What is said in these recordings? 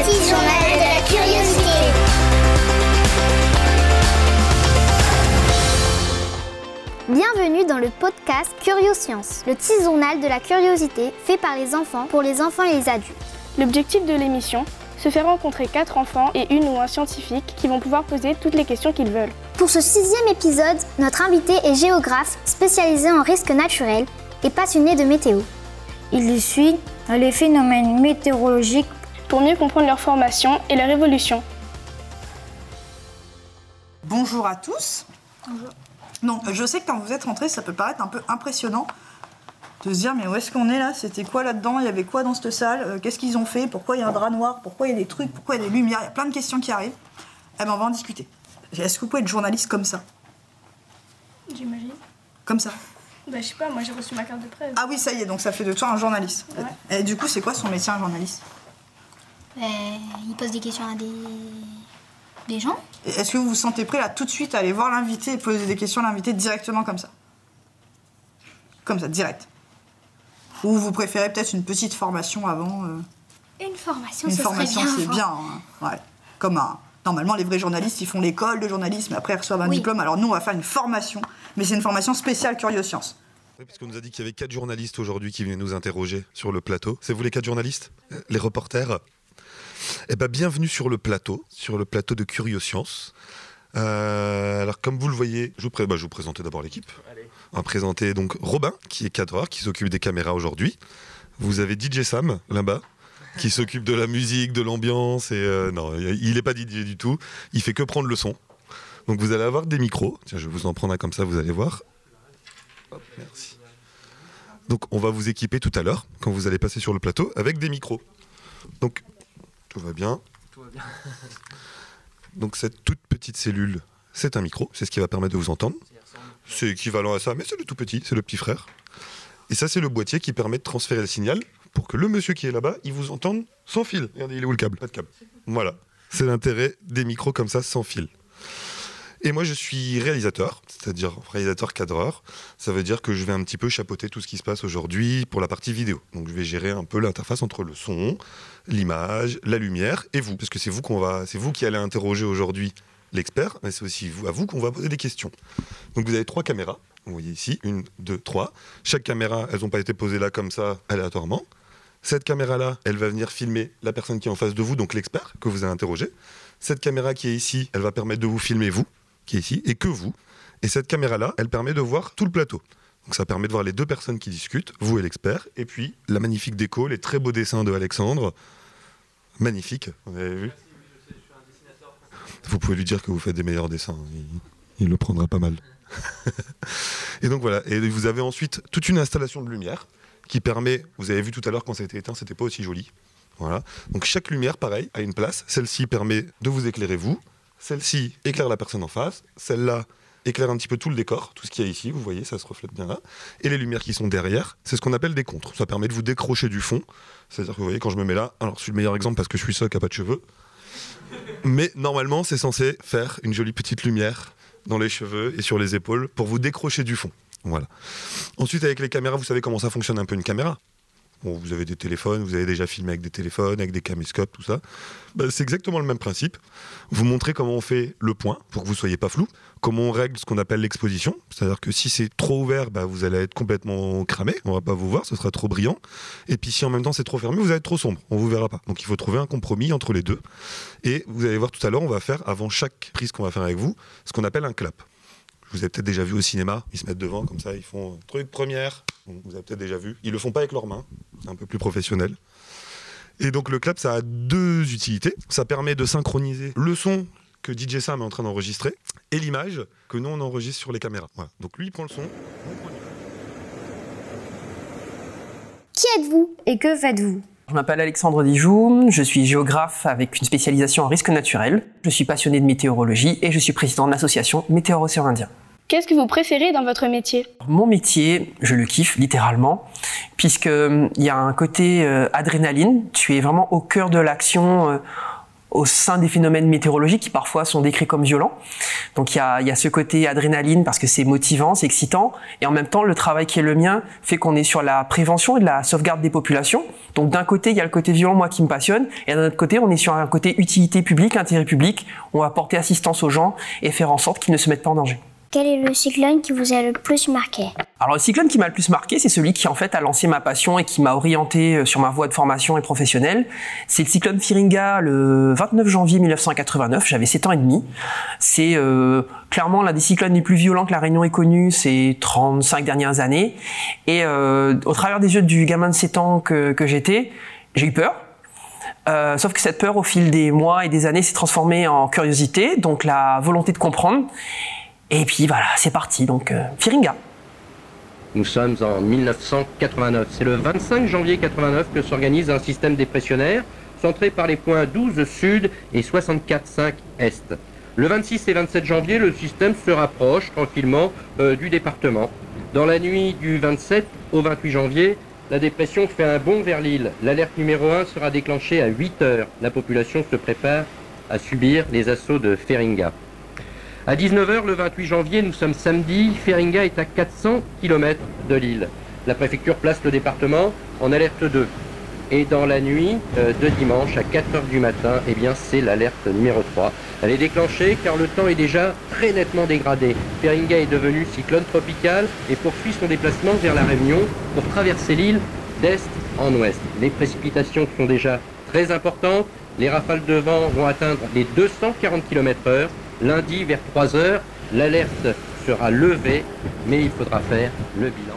Le petit journal de la curiosité. Bienvenue dans le podcast Curioscience, le petit journal de la curiosité fait par les enfants pour les enfants et les adultes. L'objectif de l'émission, se faire rencontrer quatre enfants et une ou un scientifique qui vont pouvoir poser toutes les questions qu'ils veulent. Pour ce sixième épisode, notre invité est géographe spécialisé en risques naturels et passionné de météo. Il suit les phénomènes météorologiques pour mieux comprendre leur formation et leur évolution. Bonjour à tous. Bonjour. Non, je sais que quand vous êtes rentrés, ça peut paraître un peu impressionnant de se dire mais où est-ce qu'on est là? C'était quoi là-dedans? Il y avait quoi dans cette salle? Euh, Qu'est-ce qu'ils ont fait? Pourquoi il y a un drap noir? Pourquoi il y a des trucs? Pourquoi il y a des lumières? Il y a plein de questions qui arrivent. Eh ben on va en discuter. Est-ce que vous pouvez être journaliste comme ça? J'imagine. Comme ça? Bah je sais pas, moi j'ai reçu ma carte de presse. Ah oui, ça y est, donc ça fait de toi un journaliste. Et du coup, c'est quoi son métier un journaliste? Il pose des questions à des, des gens. Est-ce que vous vous sentez prêt là tout de suite à aller voir l'invité et poser des questions à l'invité directement comme ça? Comme ça, direct Ou vous préférez peut-être une petite formation avant euh, Une formation, Une ce formation, bien. c'est bien. hein. Ouais. Comme un. Normalement, les vrais journalistes, ils font l'école de journalisme, après ils reçoivent un Oui. diplôme. Alors nous, on va faire une formation, mais c'est une formation spéciale Curioscience. Oui, parce qu'on nous a dit qu'il y avait quatre journalistes aujourd'hui qui venaient nous interroger sur le plateau. C'est vous les quatre journalistes? Euh, Les reporters? Eh bien, bienvenue sur le plateau, sur le plateau de Curioscience. Euh, alors, comme vous le voyez, je vous, pré- bah, je vous présenter d'abord l'équipe. On va présenter donc Robin, qui est cadreur, qui s'occupe des caméras aujourd'hui. Vous avez DJ Sam, là-bas, qui s'occupe de la musique, de l'ambiance. Et euh, non, il n'est pas DJ du tout. Il fait que prendre le son. Donc, vous allez avoir des micros. Tiens, je vais vous en prendre un comme ça, vous allez voir. Hop, merci. Donc on va vous équiper tout à l'heure, quand vous allez passer sur le plateau, avec des micros. Donc tout va bien. Donc cette toute petite cellule, c'est un micro, c'est ce qui va permettre de vous entendre. C'est équivalent à ça, mais c'est le tout petit, c'est le petit frère. Et ça c'est le boîtier qui permet de transférer le signal pour que le monsieur qui est là-bas, il vous entende sans fil. Regardez, il est où le câble? Pas de câble. Voilà. C'est l'intérêt des micros comme ça, sans fil. Et moi, je suis réalisateur, c'est-à-dire réalisateur cadreur. Ça veut dire que je vais un petit peu chapeauter tout ce qui se passe aujourd'hui pour la partie vidéo. Donc, je vais gérer un peu l'interface entre le son, l'image, la lumière et vous, parce que c'est vous qu'on va, c'est vous qui allez interroger aujourd'hui l'expert, mais c'est aussi à vous qu'on va poser des questions. Donc, vous avez trois caméras. Vous voyez ici, une, deux, trois. Chaque caméra, elles n'ont pas été posées là comme ça aléatoirement. Cette caméra-là, elle va venir filmer la personne qui est en face de vous, donc l'expert que vous allez interroger. Cette caméra qui est ici, elle va permettre de vous filmer vous, qui est ici, et que vous. Et cette caméra-là, elle permet de voir tout le plateau. Donc ça permet de voir les deux personnes qui discutent, vous et l'expert, et puis la magnifique déco, les très beaux dessins de Alexandre. Magnifique, vous avez vu Vous pouvez lui dire que vous faites des meilleurs dessins, il, le prendra pas mal. et donc voilà, et vous avez ensuite toute une installation de lumière qui permet, vous avez vu tout à l'heure quand ça a été éteint, c'était pas aussi joli. Voilà. Donc chaque lumière, pareil, a une place. Celle-ci permet de vous éclairer vous. Celle-ci éclaire la personne en face. Celle-là éclaire un petit peu tout le décor, tout ce qu'il y a ici. Vous voyez, ça se reflète bien là. Et les lumières qui sont derrière, c'est ce qu'on appelle des contres. Ça permet de vous décrocher du fond. C'est-à-dire que vous voyez, quand je me mets là, alors je suis le meilleur exemple parce que je suis seul qui n'a pas de cheveux. Mais normalement, c'est censé faire une jolie petite lumière dans les cheveux et sur les épaules pour vous décrocher du fond. Voilà. Ensuite, avec les caméras, vous savez comment ça fonctionne un peu une caméra? Bon, vous avez des téléphones, vous avez déjà filmé avec des téléphones, avec des caméscopes, tout ça. Bah, c'est exactement le même principe. Vous montrez comment on fait le point pour que vous soyez pas flou, comment on règle ce qu'on appelle l'exposition, c'est-à-dire que si c'est trop ouvert, bah, vous allez être complètement cramé, on va pas vous voir, ce sera trop brillant. Et puis si en même temps c'est trop fermé, vous allez être trop sombre, on vous verra pas. Donc il faut trouver un compromis entre les deux. Et vous allez voir tout à l'heure, on va faire avant chaque prise qu'on va faire avec vous, ce qu'on appelle un clap. Vous avez peut-être déjà vu au cinéma, ils se mettent devant comme ça, ils font truc première. Vous avez peut-être déjà vu. Ils le font pas avec leurs mains, c'est un peu plus professionnel. Et donc le clap, ça a deux utilités. Ça permet de synchroniser le son que DJ Sam est en train d'enregistrer et l'image que nous on enregistre sur les caméras. Voilà. Donc lui il prend le son. Qui êtes-vous et que faites-vous? Je m'appelle Alexandre Dijoux, je suis géographe avec une spécialisation en risque naturel. Je suis passionné de météorologie et je suis président de l'association Météo-Océan Indien. Qu'est-ce que vous préférez dans votre métier? Mon métier, je le kiffe littéralement, puisque euh, y a un côté euh, adrénaline. Tu es vraiment au cœur de l'action. euh, au sein des phénomènes météorologiques qui parfois sont décrits comme violents. Donc il y a, y a ce côté adrénaline parce que c'est motivant, c'est excitant, et en même temps le travail qui est le mien fait qu'on est sur la prévention et de la sauvegarde des populations. Donc d'un côté il y a le côté violent moi qui me passionne, et d'un autre côté on est sur un côté utilité publique, intérêt public. On va porter assistance aux gens et faire en sorte qu'ils ne se mettent pas en danger. Quel est le cyclone qui vous a le plus marqué Alors le cyclone qui m'a le plus marqué, c'est celui qui en fait a lancé ma passion et qui m'a orienté euh, sur ma voie de formation et professionnelle. C'est le cyclone Firinga le 29 janvier 1989, j'avais 7 ans et demi. C'est euh, clairement l'un des cyclones les plus violents que la Réunion ait connu ces 35 dernières années. Et euh, au travers des yeux du gamin de 7 ans que, que j'étais, j'ai eu peur. Euh, sauf que cette peur, au fil des mois et des années, s'est transformée en curiosité, donc la volonté de comprendre. Et puis voilà, c'est parti. Donc euh, Firinga. Nous sommes en 1989. C'est le 25 janvier 89 que s'organise un système dépressionnaire centré par les points 12 sud et 64,5 est. Le 26 et 27 janvier, le système se rapproche tranquillement euh, du département. Dans la nuit du 27 au 28 janvier, la dépression fait un bond vers l'île. L'alerte numéro 1 sera déclenchée à 8 heures. La population se prépare à subir les assauts de Feringa. À 19h le 28 janvier, nous sommes samedi, Feringa est à 400 km de l'île. La préfecture place le département en alerte 2. Et dans la nuit euh, de dimanche à 4h du matin, eh bien c'est l'alerte numéro 3. Elle est déclenchée car le temps est déjà très nettement dégradé. Feringa est devenu cyclone tropical et poursuit son déplacement vers la Réunion pour traverser l'île d'est en ouest. Les précipitations sont déjà très importantes. Les rafales de vent vont atteindre les 240 km/h. Lundi vers 3 heures, l'alerte sera levée, mais il faudra faire le bilan.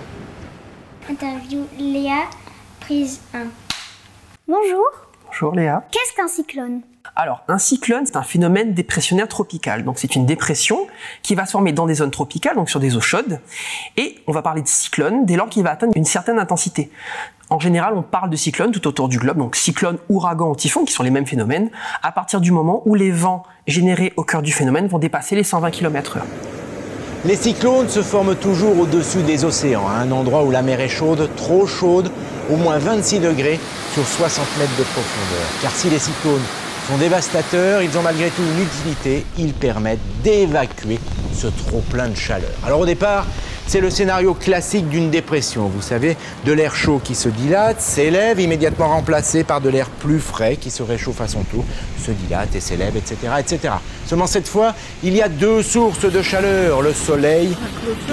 Interview Léa, prise 1. Bonjour, Bonjour Léa. qu'est-ce qu'un cyclone? Alors, un cyclone, c'est un phénomène dépressionnaire tropical. Donc, c'est une dépression qui va se former dans des zones tropicales, donc sur des eaux chaudes. Et on va parler de cyclone dès lors qu'il va atteindre une certaine intensité. En général, on parle de cyclone tout autour du globe, donc cyclone, ouragan ou typhon, qui sont les mêmes phénomènes, à partir du moment où les vents générés au cœur du phénomène vont dépasser les 120 km/h. Les cyclones se forment toujours au-dessus des océans, à un endroit où la mer est chaude, trop chaude, au moins 26 degrés sur 60 mètres de profondeur. Car si les cyclones sont dévastateurs, ils ont malgré tout une utilité, ils permettent d'évacuer ce trop-plein de chaleur. Alors au départ, c'est le scénario classique d'une dépression, vous savez, de l'air chaud qui se dilate, s'élève, immédiatement remplacé par de l'air plus frais qui se réchauffe à son tour, se dilate et s'élève, etc., etc. Seulement cette fois, il y a deux sources de chaleur, le soleil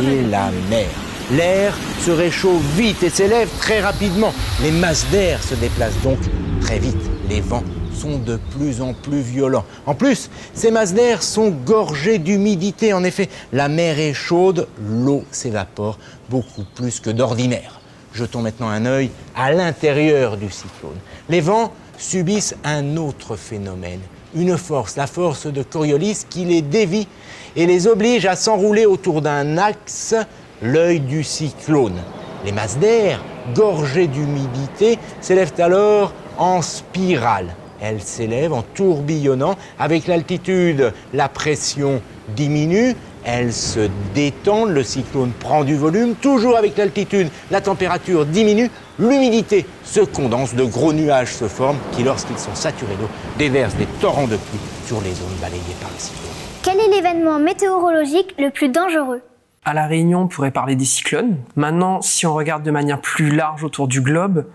et la mer. L'air se réchauffe vite et s'élève très rapidement. Les masses d'air se déplacent donc très vite. Les vents sont de plus en plus violents. En plus, ces masses d'air sont gorgées d'humidité. En effet, la mer est chaude, l'eau s'évapore beaucoup plus que d'ordinaire. Jetons maintenant un œil à l'intérieur du cyclone. Les vents subissent un autre phénomène, une force, la force de Coriolis qui les dévie et les oblige à s'enrouler autour d'un axe, l'œil du cyclone. Les masses d'air, gorgées d'humidité, s'élèvent alors en spirale. Elles s'élèvent en tourbillonnant. Avec l'altitude, la pression diminue, elles se détendent, le cyclone prend du volume. Toujours avec l'altitude, la température diminue, l'humidité se condense, de gros nuages se forment qui, lorsqu'ils sont saturés d'eau, déversent des torrents de pluie sur les zones balayées par le cyclone. Quel est l'événement météorologique le plus dangereux? À La Réunion, on pourrait parler des cyclones. Maintenant, si on regarde de manière plus large autour du globe,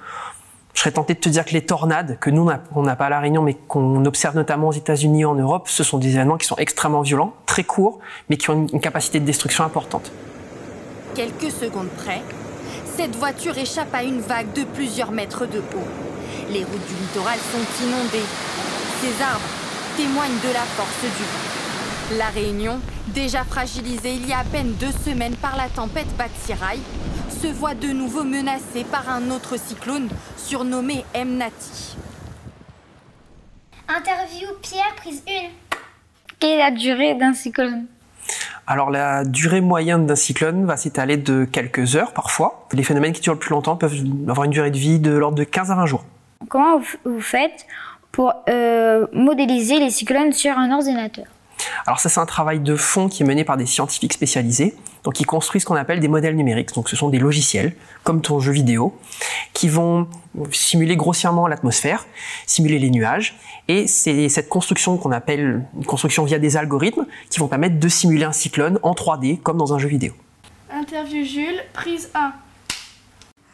je serais tenté de te dire que les tornades, que nous, on n'a- pas à La Réunion, mais qu'on observe notamment aux États-Unis et en Europe, ce sont des événements qui sont extrêmement violents, très courts, mais qui ont une- capacité de destruction importante. Quelques secondes près, cette voiture échappe à une vague de plusieurs mètres de haut. Les routes du littoral sont inondées. Ces arbres témoignent de la force du vent. La Réunion, déjà fragilisée il y a à peine deux semaines par la tempête Batsirai, se voit de nouveau menacée par un autre cyclone surnommé Mnati. Interview Pierre, prise 1. Quelle est la durée d'un cyclone Alors la durée moyenne d'un cyclone va s'étaler de quelques heures parfois. Les phénomènes qui durent le plus longtemps peuvent avoir une durée de vie de l'ordre de 15 à 20 jours. Comment vous faites pour euh, modéliser les cyclones sur un ordinateur? Alors ça, c'est un travail de fond qui est mené par des scientifiques spécialisés, donc ils construisent ce qu'on appelle des modèles numériques. Donc ce sont des logiciels, comme ton jeu vidéo, qui vont simuler grossièrement l'atmosphère, simuler les nuages, et c'est cette construction qu'on appelle une construction via des algorithmes qui vont permettre de simuler un cyclone en 3D, comme dans un jeu vidéo. Interview Jules, prise 1.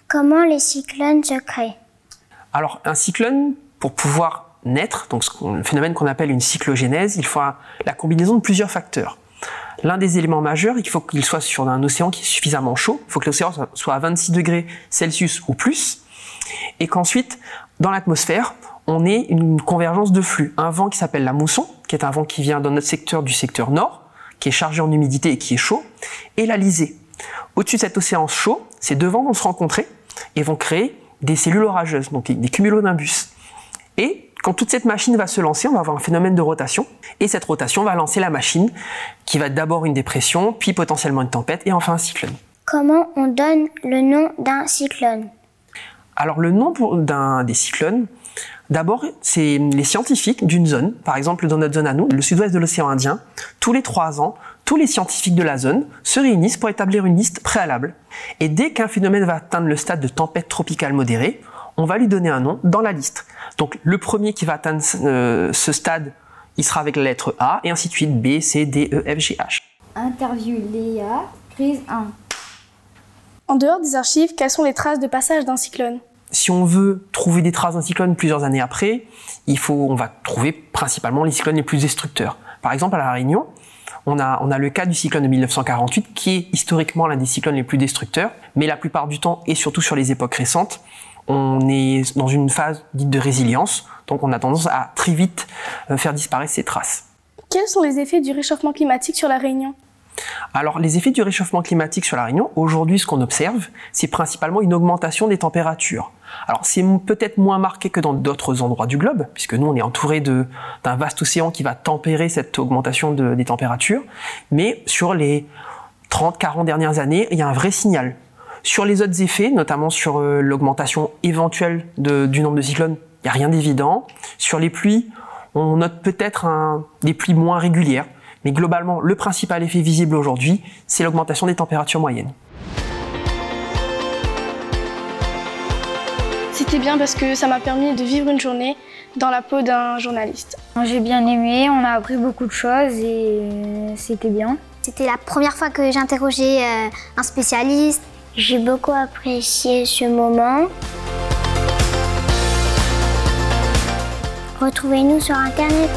Comment les cyclones se créent? Alors, un cyclone, pour pouvoir naître, donc le phénomène qu'on appelle une cyclogénèse, il faut la combinaison de plusieurs facteurs. L'un des éléments majeurs, il faut qu'il soit sur un océan qui est suffisamment chaud, il faut que l'océan soit à 26 degrés Celsius ou plus, et qu'ensuite, dans l'atmosphère, on ait une convergence de flux. Un vent qui s'appelle la mousson, qui est un vent qui vient dans notre secteur du secteur nord, qui est chargé en humidité et qui est chaud, et la lisée. Au-dessus de cet océan chaud, ces deux vents vont se rencontrer et vont créer des cellules orageuses, donc des cumulonimbus. Et quand toute cette machine va se lancer, on va avoir un phénomène de rotation, et cette rotation va lancer la machine, qui va d'abord une dépression, puis potentiellement une tempête, et enfin un cyclone. Comment on donne le nom d'un cyclone? Alors le nom d'un des cyclones, D'abord, c'est les scientifiques d'une zone, par exemple dans notre zone à nous, le sud-ouest de l'océan Indien, tous les trois ans, tous les scientifiques de la zone se réunissent pour établir une liste préalable. Et dès qu'un phénomène va atteindre le stade de tempête tropicale modérée, on va lui donner un nom dans la liste. Donc le premier qui va atteindre euh, ce stade, il sera avec la lettre A, et ainsi de suite B, C, D, E, F, G, H. Interview Léa, prise 1. En dehors des archives, quelles sont les traces de passage d'un cyclone? Si on veut trouver des traces d'un cyclone plusieurs années après, il faut, on va trouver principalement les cyclones les plus destructeurs. Par exemple, à La Réunion, on a, on a le cas du cyclone de 1948, qui est historiquement l'un des cyclones les plus destructeurs, mais la plupart du temps, et surtout sur les époques récentes, on est dans une phase dite de résilience, donc on a tendance à très vite euh, faire disparaître ces traces. Quels sont les effets du réchauffement climatique sur la Réunion? Alors, les effets du réchauffement climatique sur la Réunion, aujourd'hui, ce qu'on observe, c'est principalement une augmentation des températures. Alors, c'est peut-être moins marqué que dans d'autres endroits du globe, puisque nous, on est entouré d'un vaste océan qui va tempérer cette augmentation des températures, mais sur les 30-40 dernières années, il y a un vrai signal. Sur les autres effets, notamment sur euh, l'augmentation éventuelle du nombre de cyclones, il n'y a rien d'évident. Sur les pluies, on note peut-être des pluies moins régulières. Mais globalement, le principal effet visible aujourd'hui, c'est l'augmentation des températures moyennes. C'était bien parce que ça m'a permis de vivre une journée dans la peau d'un journaliste. J'ai bien aimé, on a appris beaucoup de choses et c'était bien. C'était la première fois que j'interrogeais euh, un spécialiste. J'ai beaucoup apprécié ce moment. Retrouvez-nous sur Internet.